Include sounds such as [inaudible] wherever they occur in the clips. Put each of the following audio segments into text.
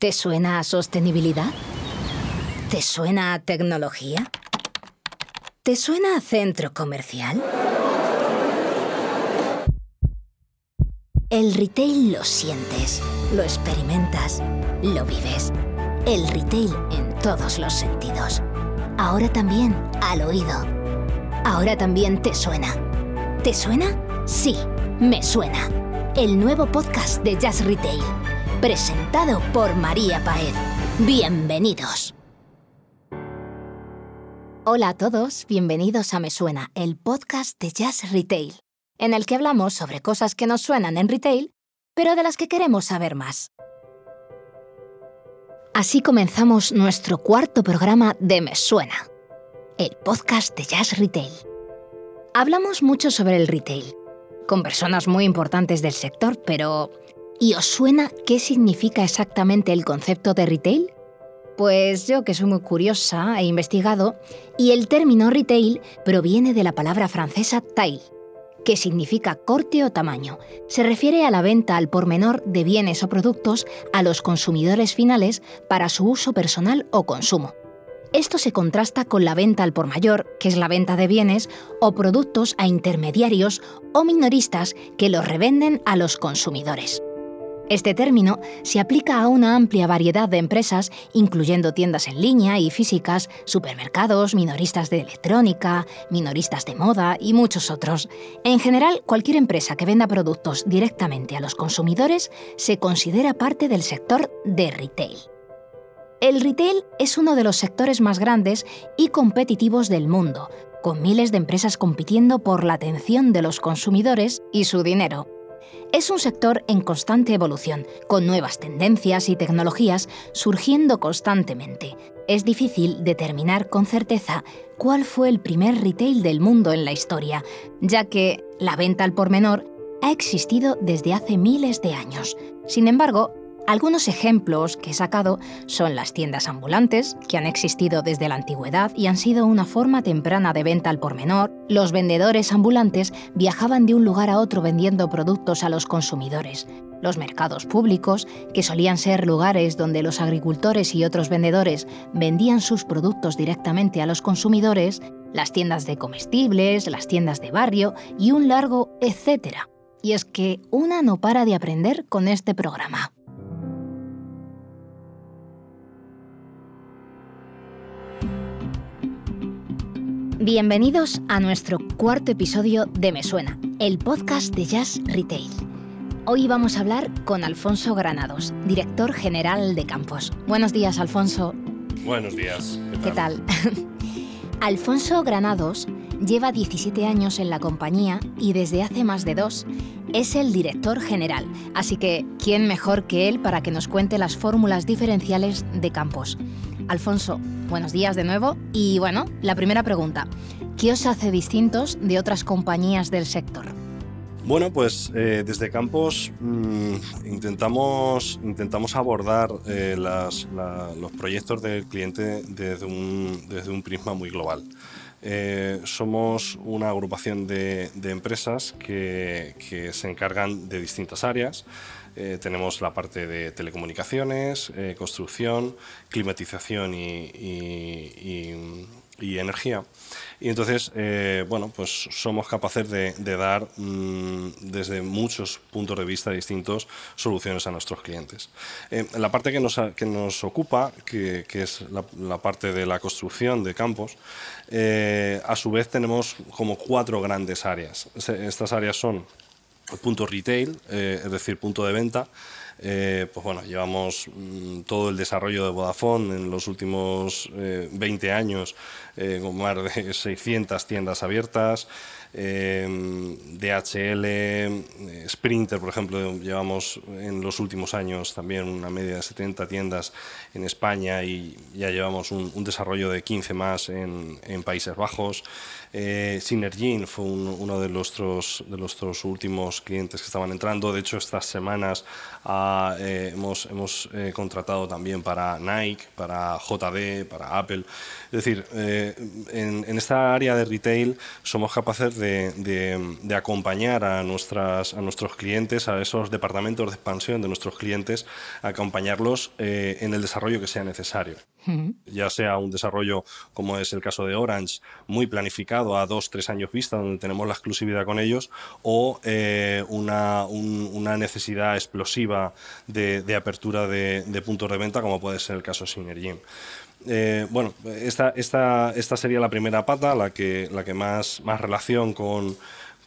¿Te suena a sostenibilidad? ¿Te suena a tecnología? ¿Te suena a centro comercial? El retail lo sientes, lo experimentas, lo vives. El retail en todos los sentidos. Ahora también al oído. Ahora también te suena. ¿Te suena? Sí, me suena. El nuevo podcast de Jazz Retail presentado por María Paez. Bienvenidos. Hola a todos, bienvenidos a Me Suena, el podcast de Jazz Retail, en el que hablamos sobre cosas que nos suenan en retail, pero de las que queremos saber más. Así comenzamos nuestro cuarto programa de Me Suena, el podcast de Jazz Retail. Hablamos mucho sobre el retail, con personas muy importantes del sector, pero ¿Y os suena qué significa exactamente el concepto de retail? Pues yo que soy muy curiosa he investigado y el término retail proviene de la palabra francesa taille, que significa corte o tamaño. Se refiere a la venta al por menor de bienes o productos a los consumidores finales para su uso personal o consumo. Esto se contrasta con la venta al por mayor, que es la venta de bienes o productos a intermediarios o minoristas que los revenden a los consumidores. Este término se aplica a una amplia variedad de empresas, incluyendo tiendas en línea y físicas, supermercados, minoristas de electrónica, minoristas de moda y muchos otros. En general, cualquier empresa que venda productos directamente a los consumidores se considera parte del sector de retail. El retail es uno de los sectores más grandes y competitivos del mundo, con miles de empresas compitiendo por la atención de los consumidores y su dinero. Es un sector en constante evolución, con nuevas tendencias y tecnologías surgiendo constantemente. Es difícil determinar con certeza cuál fue el primer retail del mundo en la historia, ya que la venta al por menor ha existido desde hace miles de años. Sin embargo, algunos ejemplos que he sacado son las tiendas ambulantes, que han existido desde la antigüedad y han sido una forma temprana de venta al por menor. Los vendedores ambulantes viajaban de un lugar a otro vendiendo productos a los consumidores. Los mercados públicos, que solían ser lugares donde los agricultores y otros vendedores vendían sus productos directamente a los consumidores, las tiendas de comestibles, las tiendas de barrio y un largo etcétera. Y es que una no para de aprender con este programa. Bienvenidos a nuestro cuarto episodio de Me Suena, el podcast de Jazz Retail. Hoy vamos a hablar con Alfonso Granados, director general de Campos. Buenos días, Alfonso. Buenos días. ¿Qué tal? [laughs] Alfonso Granados lleva 17 años en la compañía y desde hace más de dos es el director general, así que ¿quién mejor que él para que nos cuente las fórmulas diferenciales de Campos? Alfonso, buenos días de nuevo. Y bueno, la primera pregunta, ¿qué os hace distintos de otras compañías del sector? Bueno, pues eh, desde Campos mm, intentamos, intentamos abordar eh, los proyectos del cliente desde un, desde un prisma muy global. Eh, somos una agrupación de, empresas que, que, se encargan de distintas áreas. Eh, tenemos la parte de telecomunicaciones, eh, construcción, climatización y, energía. Y entonces, eh, bueno, pues somos capaces de, dar mm, desde muchos puntos de vista distintos soluciones a nuestros clientes. la parte que nos, que nos ocupa, que, es la, la, parte de la construcción de campos, a su vez tenemos como cuatro grandes áreas. Estas áreas son punto retail, eh, es decir, punto de venta. Eh, pues bueno, llevamos mm, todo el desarrollo de Vodafone en los últimos 20 eh, años con más de [laughs] 600 tiendas abiertas. DHL, Sprinter, por ejemplo, llevamos en los últimos años también una media de 70 tiendas en España y ya llevamos un, desarrollo de 15 más en, en Países Bajos. Eh, Synergin fue uno de nuestros, de nuestros últimos clientes que estaban entrando. De hecho, estas semanas ah, eh, hemos, hemos eh, contratado también para Nike, para JD, para Apple. Es decir, en, esta área de retail somos capaces de, acompañar a, nuestras, a nuestros clientes, a esos departamentos de expansión de nuestros clientes, acompañarlos eh, en el desarrollo que sea necesario. Ya sea un desarrollo, como es el caso de Orange, muy planificado a dos, tres años vista, donde tenemos la exclusividad con ellos, o eh, una, una, necesidad explosiva de, apertura de, puntos de venta, como puede ser el caso de Synergy. Eh, bueno, esta, esta, esta sería la primera pata, la que, la que más, más relación con,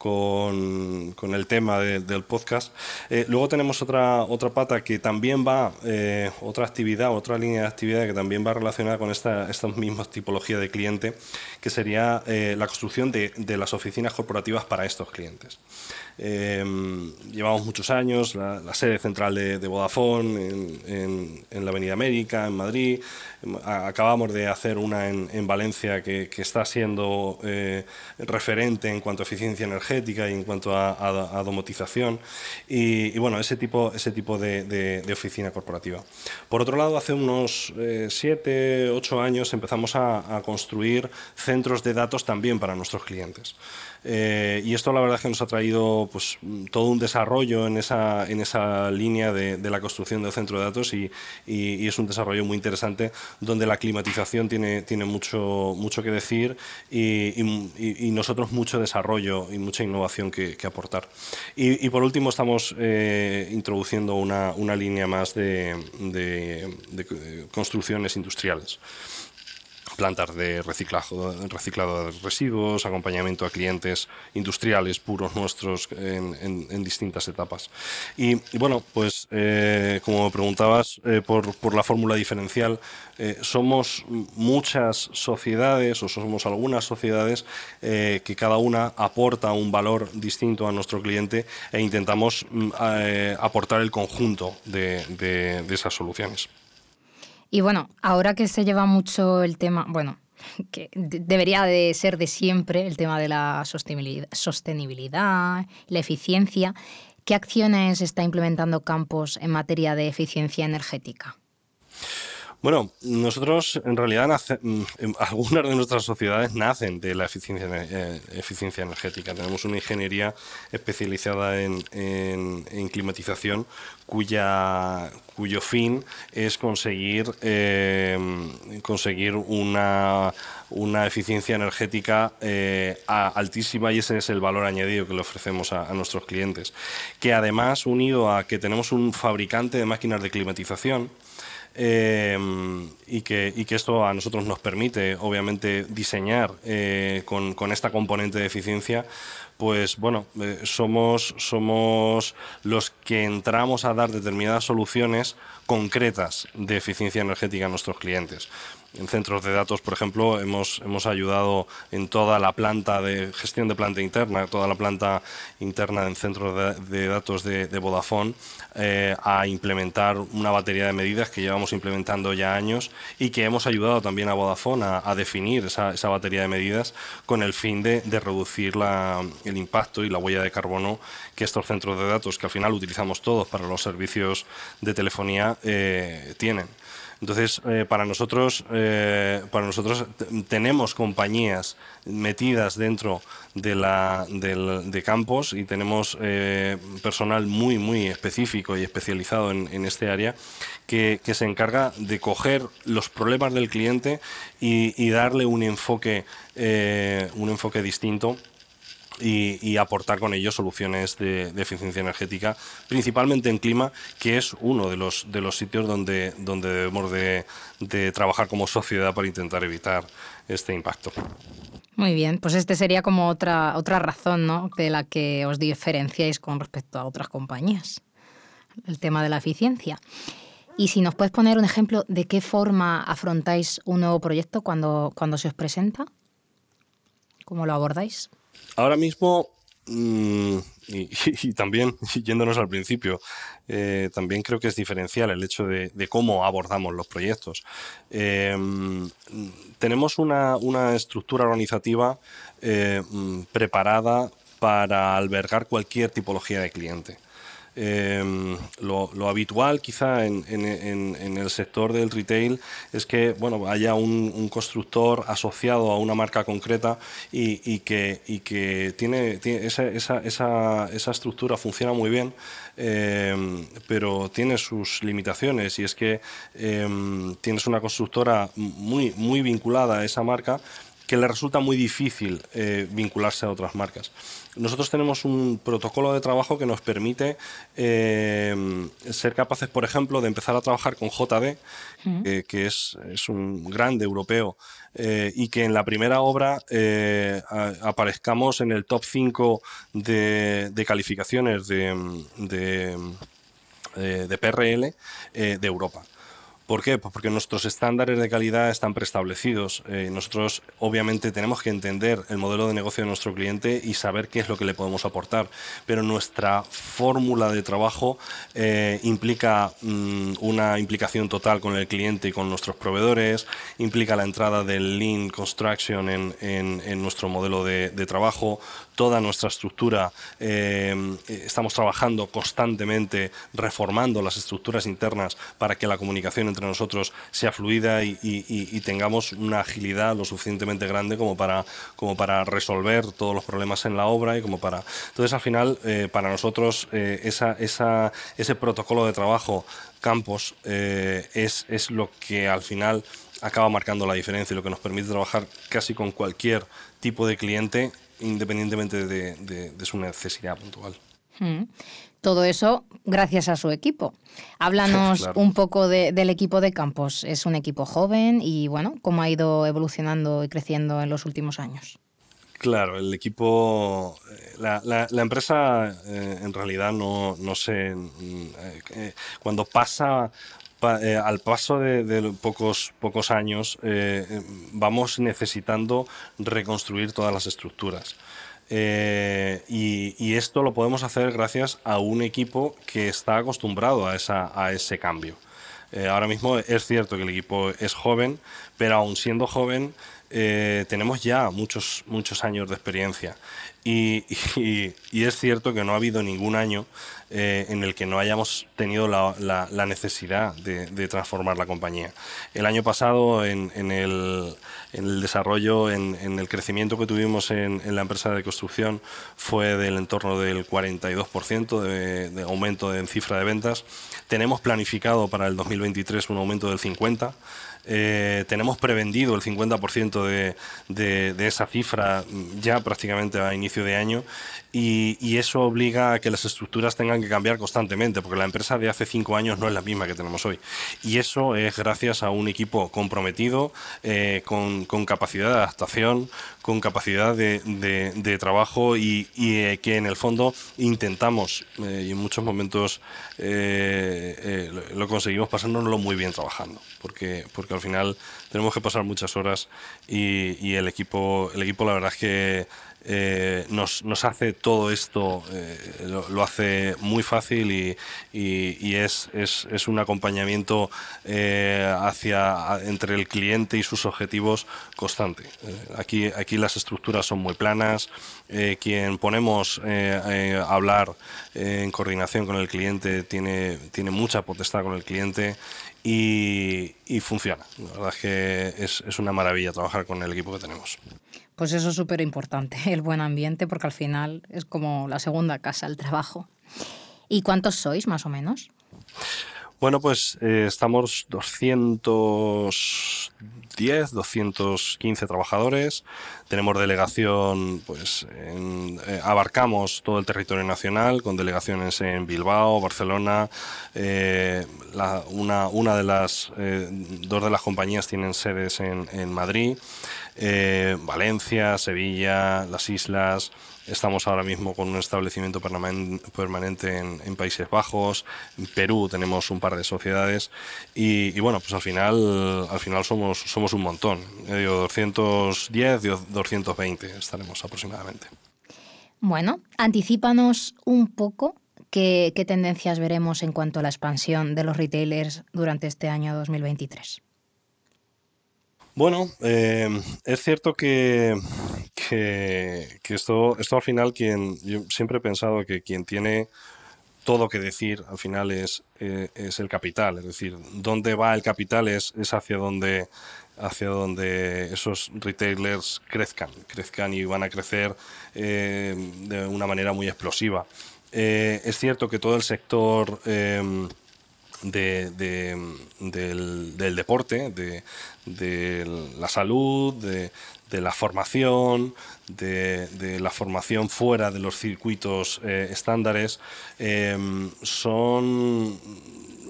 con, el tema del podcast. Eh, luego tenemos otra, otra pata que también va, eh, otra actividad, otra línea de actividad que también va relacionada con esta, estas mismas tipologías de cliente, que sería eh, la construcción de, de, las oficinas corporativas para estos clientes. Llevamos muchos años, la, sede central de, Vodafone en, en, la Avenida América, en Madrid. Acabamos de hacer una en, en Valencia que, que, está siendo referente en cuanto a eficiencia energética y en cuanto a, domotización y, bueno, ese tipo, ese tipo de, oficina corporativa. Por otro lado, hace unos 7, eh, 8 años empezamos a, construir centros de datos también para nuestros clientes. Eh, y esto la verdad es que nos ha traído pues, todo un desarrollo en esa, en esa línea de, la construcción del centro de datos y, es un desarrollo muy interesante donde la climatización tiene, tiene mucho, mucho que decir y, nosotros mucho desarrollo y mucha innovación que, aportar. Y, por último estamos eh, introduciendo una, una, línea más de, de construcciones industriales plantas de reciclado, reciclado de residuos, acompañamiento a clientes industriales puros nuestros en, distintas etapas. Y, bueno, pues eh, como preguntabas eh, por, la fórmula diferencial, eh, somos muchas sociedades o somos algunas sociedades que cada una aporta un valor distinto a nuestro cliente e intentamos mm, aportar el conjunto de esas soluciones. Y bueno, ahora que se lleva mucho el tema, bueno, [laughs] que debería de ser de siempre el tema de la sostenibilidad, la eficiencia, ¿qué acciones está implementando Campos en materia de eficiencia energética? Bueno, nosotros en realidad mm, [laughs] algunas de nuestras sociedades nacen de la eficiencia, eh, energética. Tenemos una ingeniería especializada en, climatización cuya, cuyo fin es conseguir, eh, conseguir una, eficiencia energética eh, altísima y ese es el valor añadido que le ofrecemos a, a, nuestros clientes. Que además, unido a que tenemos un fabricante de máquinas de climatización, Em, y, que, y, que, esto a nosotros nos permite, obviamente, diseñar eh, con, con, esta componente de eficiencia, pues bueno, eh, somos, somos los que entramos a dar determinadas soluciones concretas de eficiencia energética a nuestros clientes. En centros de datos, por ejemplo, hemos, hemos ayudado en toda la planta de gestión de planta interna, toda la planta interna en centros de, datos de, Vodafone, eh, a implementar una batería de medidas que llevamos implementando ya años y que hemos ayudado también a Vodafone a, definir esa, esa, batería de medidas con el fin de, de reducir la, el impacto y la huella de carbono que estos centros de datos, que al final utilizamos todos para los servicios de telefonía, eh, tienen. Entonces, eh, para nosotros, eh, para nosotros tenemos compañías metidas dentro de, la, de, campos y tenemos personal muy, muy específico y especializado en, este área que, se encarga de coger los problemas del cliente y, y darle un enfoque, un enfoque distinto y, aportar con ello soluciones de, eficiencia energética, principalmente en clima, que es uno de los, de los sitios donde, donde debemos de, trabajar como sociedad para intentar evitar este impacto. Muy bien, pues este sería como otra, otra razón ¿no? de la que os diferenciáis con respecto a otras compañías, el tema de la eficiencia. Y si nos puedes poner un ejemplo de qué forma afrontáis un nuevo proyecto cuando, cuando se os presenta, ¿cómo lo abordáis? Ahora mismo, mm, y, [laughs] también, yéndonos al principio, eh, también creo que es diferencial el hecho de, cómo abordamos los proyectos. Eh, tenemos una, estructura organizativa eh, mm, preparada para albergar cualquier tipología de cliente. Em, lo, habitual quizá en, el sector del retail es que bueno, haya un, constructor asociado a una marca concreta y, que, tiene, esa, estructura funciona muy bien, em, pero tiene sus limitaciones. Y es que em, tienes una constructora muy vinculada a esa marca que le resulta muy difícil eh, vincularse a otras marcas. Nosotros tenemos un protocolo de trabajo que nos permite eh, ser capaces, por ejemplo, de empezar a trabajar con JD, eh, que es, un grande europeo, y que en la primera obra aparezcamos en el top 5 de, calificaciones de, de PRL de Europa. ¿Por qué? Pues porque nuestros estándares de calidad están preestablecidos. Eh, nosotros obviamente tenemos que entender el modelo de negocio de nuestro cliente y saber qué es lo que le podemos aportar. Pero nuestra fórmula de trabajo eh, implica mm, una implicación total con el cliente y con nuestros proveedores, implica la entrada del Lean Construction en, nuestro modelo de, de trabajo, toda nuestra estructura. Eh, estamos trabajando constantemente reformando las estructuras internas para que la comunicación entre nosotros sea fluida y, tengamos una agilidad lo suficientemente grande como para, como para resolver todos los problemas en la obra y como para... Entonces, al final, eh, para nosotros, eh, ese protocolo de trabajo campos es, es lo que al final acaba marcando la diferencia y lo que nos permite trabajar casi con cualquier tipo de cliente independientemente de, su necesidad puntual. Hmm. Todo eso gracias a su equipo. Háblanos [laughs] un poco del equipo de Campos. Es un equipo joven y, bueno, ¿cómo ha ido evolucionando y creciendo en los últimos años? Claro, el equipo, eh, la, empresa eh, en realidad no, no sé, mm, eh, cuando pasa eh, al paso de, pocos, pocos años eh, eh, vamos necesitando reconstruir todas las estructuras. y, esto lo podemos hacer gracias a un equipo que está acostumbrado a, esa, a ese cambio. ahora mismo es cierto que el equipo es joven, pero aún siendo joven tenemos ya muchos, muchos años de experiencia. [laughs] Y, es cierto que no ha habido ningún año eh, en el que no hayamos tenido la, necesidad de, transformar la compañía. El año pasado, en, el, desarrollo, en, el crecimiento que tuvimos en, la empresa de construcción, fue del entorno del 42% de, de aumento en cifra de ventas. Tenemos planificado para el 2023 un aumento del 50%. Eh, tenemos prevendido el 50% de, de, esa cifra ya prácticamente a inicio de año y, eso obliga a que las estructuras tengan que cambiar constantemente, porque la empresa de hace cinco años no es la misma que tenemos hoy. Y eso es gracias a un equipo comprometido, eh, con, capacidad de adaptación, con capacidad de, trabajo y, eh, que en el fondo intentamos, y en muchos momentos lo conseguimos pasándonos muy bien trabajando, porque al final tenemos que pasar muchas horas y, el, equipo, el equipo la verdad es que eh, nos, nos, hace todo esto, eh, lo, hace muy fácil y, y, es, es, un acompañamiento eh, hacia, entre el cliente y sus objetivos constante. aquí, aquí las estructuras son muy planas, quien ponemos a hablar en coordinación con el cliente tiene, tiene mucha potestad con el cliente y, funciona. La verdad es que es, es, una maravilla trabajar con el equipo que tenemos. Pues eso es súper importante, [laughs] el buen ambiente, porque al final es como la segunda casa, el trabajo. ¿Y cuántos sois más o menos? Bueno, pues eh, estamos 210, 215 trabajadores. Tenemos delegación, pues eh, abarcamos todo el territorio nacional con delegaciones en Bilbao, Barcelona. Eh, una, una, de las, dos de las compañías tienen sedes en, en Madrid, Valencia, Sevilla, las islas. Estamos ahora mismo con un establecimiento permanente en, Países Bajos, en Perú tenemos un par de sociedades y, bueno, pues al final, al final somos, somos un montón. 210, 220 estaremos aproximadamente. Bueno, anticipanos un poco qué, qué tendencias veremos en cuanto a la expansión de los retailers durante este año 2023. Bueno, eh, es cierto que, que, esto, esto al final, quien, yo siempre he pensado que quien tiene todo que decir al final es, eh, es el capital. Es decir, dónde va el capital es, es hacia donde hacia donde esos retailers crezcan, crezcan y van a crecer eh, de una manera muy explosiva. Es cierto que todo el sector de, del, deporte, de, la salud, de, la formación, de, la formación fuera de los circuitos eh, estándares, em, son,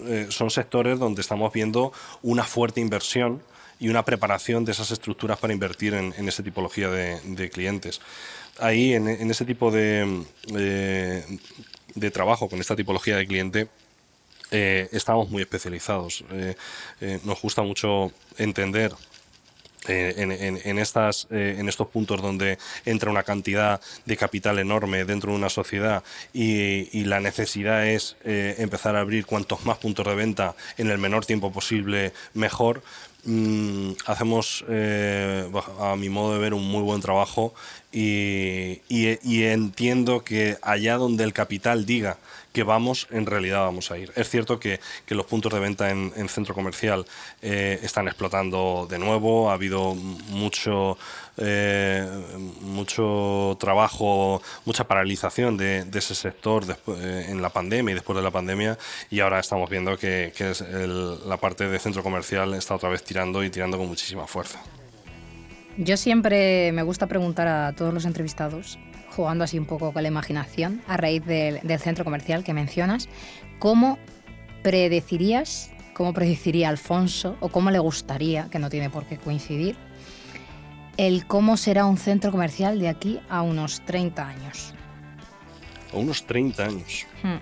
eh, son sectores donde estamos viendo una fuerte inversión y una preparación de esas estructuras para invertir en, esa tipología de, clientes. Ahí, en, ese tipo de, eh, de trabajo, con esta tipología de cliente, eh, estamos muy especializados. Eh, eh, nos gusta mucho entender en, estas, en estos puntos donde entra una cantidad de capital enorme dentro de una sociedad y, la necesidad es empezar a abrir cuantos más puntos de venta en el menor tiempo posible, mejor. Mm, hacemos, a mi modo de ver, un muy buen trabajo y, y entiendo que allá donde el capital diga que vamos, en realidad vamos a ir. Es cierto que, los puntos de venta en, centro comercial eh, están explotando de nuevo, ha habido mucho, eh, mucho trabajo, mucha paralización de, ese sector eh, en la pandemia y después de la pandemia y ahora estamos viendo que, la parte de centro comercial está otra vez tirando y tirando con muchísima fuerza. Yo siempre me gusta preguntar a todos los entrevistados jugando así un poco con la imaginación a raíz del, centro comercial que mencionas, ¿cómo predecirías, cómo predeciría Alfonso o cómo le gustaría, que no tiene por qué coincidir, el cómo será un centro comercial de aquí a unos 30 años? A unos 30 años. Hmm.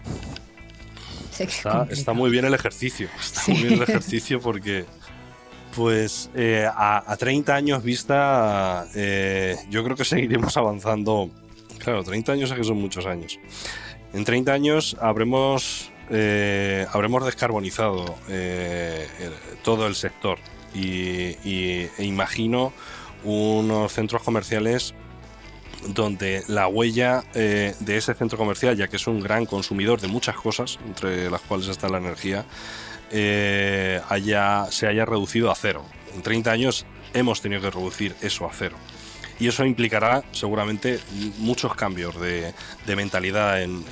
Está, muy bien el ejercicio, está muy bien el ejercicio porque pues eh, a, 30 años vista eh, yo creo que seguiremos avanzando Claro, 30 años es que son muchos años. En 30 años habremos, eh, habremos descarbonizado eh, todo el sector y, e imagino unos centros comerciales donde la huella eh, de ese centro comercial, ya que es un gran consumidor de muchas cosas, entre las cuales está la energía, haya, se haya reducido a cero. En 30 años hemos tenido que reducir eso a cero y eso implicará seguramente muchos cambios de, mentalidad en,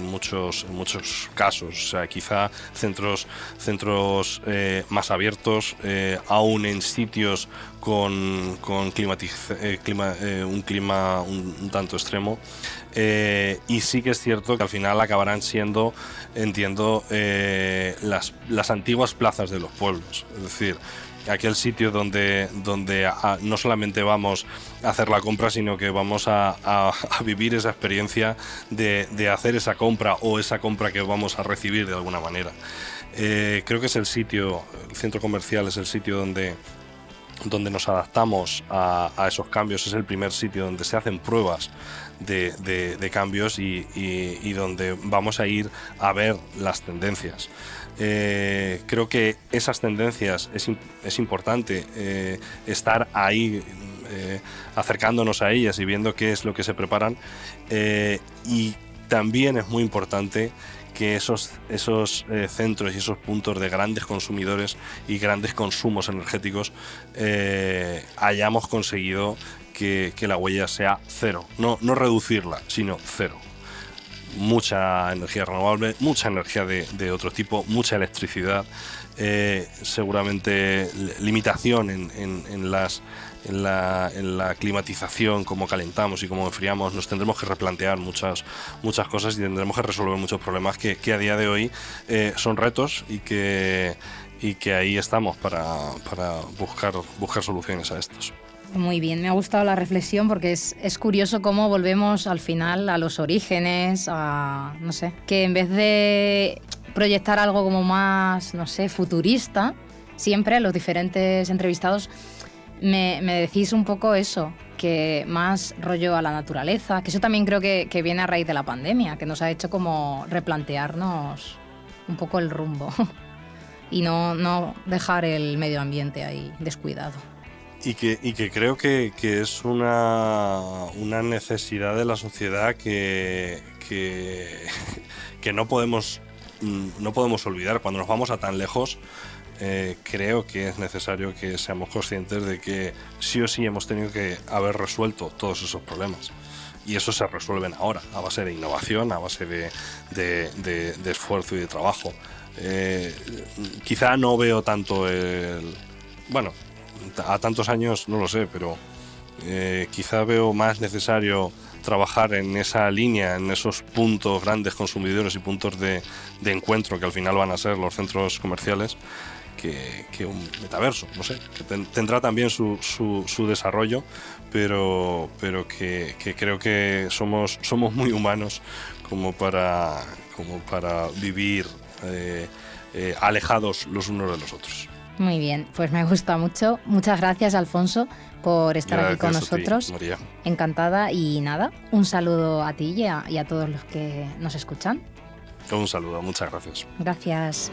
muchos, muchos casos. O sea, quizá centros, centros eh, más abiertos, eh, aún en sitios con, con eh, clima, un clima un, tanto extremo. y sí que es cierto que al final acabarán siendo, entiendo, las, las antiguas plazas de los pueblos. Es decir, aquel sitio donde, donde no solamente vamos a hacer la compra, sino que vamos a, vivir esa experiencia de, hacer esa compra o esa compra que vamos a recibir de alguna manera. Eh, creo que es el sitio, el centro comercial es el sitio donde, donde nos adaptamos a, esos cambios, es el primer sitio donde se hacen pruebas de, cambios y donde vamos a ir a ver las tendencias. Eh, creo que esas tendencias es, importante eh, estar ahí eh, acercándonos a ellas y viendo qué es lo que se preparan. Y también es muy importante que esos, esos centros y esos puntos de grandes consumidores y grandes consumos energéticos hayamos conseguido que, que, la huella sea cero, no, no reducirla, sino cero mucha energía renovable, mucha energía de, otro tipo, mucha electricidad, eh, seguramente limitación en, las, en, la, climatización, cómo calentamos y cómo enfriamos, nos tendremos que replantear muchas, muchas cosas y tendremos que resolver muchos problemas que, a día de hoy eh, son retos y que, y que ahí estamos para, para buscar, buscar soluciones a estos. Muy bien, me ha gustado la reflexión porque es, curioso cómo volvemos al final a los orígenes, a, no sé, que en vez de proyectar algo como más, no sé, futurista, siempre los diferentes entrevistados me, decís un poco eso, que más rollo a la naturaleza, que eso también creo que, que viene a raíz de la pandemia, que nos ha hecho como replantearnos un poco el rumbo [laughs] y no, no dejar el medio ambiente ahí descuidado. Y que, y que creo que, que es una, una, necesidad de la sociedad que, [laughs] que, no, podemos, mm, no podemos olvidar. Cuando nos vamos a tan lejos, eh, creo que es necesario que seamos conscientes de que sí o sí hemos tenido que haber resuelto todos esos problemas. Y eso se resuelven ahora, a base de innovación, a base de, de, de, esfuerzo y de trabajo. Eh, quizá no veo tanto el... Bueno, a tantos años no lo sé, pero eh, quizá veo más necesario trabajar en esa línea, en esos puntos grandes consumidores y puntos de, de encuentro que al final van a ser los centros comerciales, que, un metaverso, no sé, que tendrá también su, su, desarrollo, pero, pero que, creo que somos, somos muy humanos como para, como para vivir eh, eh, alejados los unos de los otros. Muy bien, pues me gusta mucho. Muchas gracias, Alfonso, por estar aquí con nosotros. Encantada y nada, un saludo a ti y a, y a todos los que nos escuchan. Un saludo, muchas gracias. Gracias.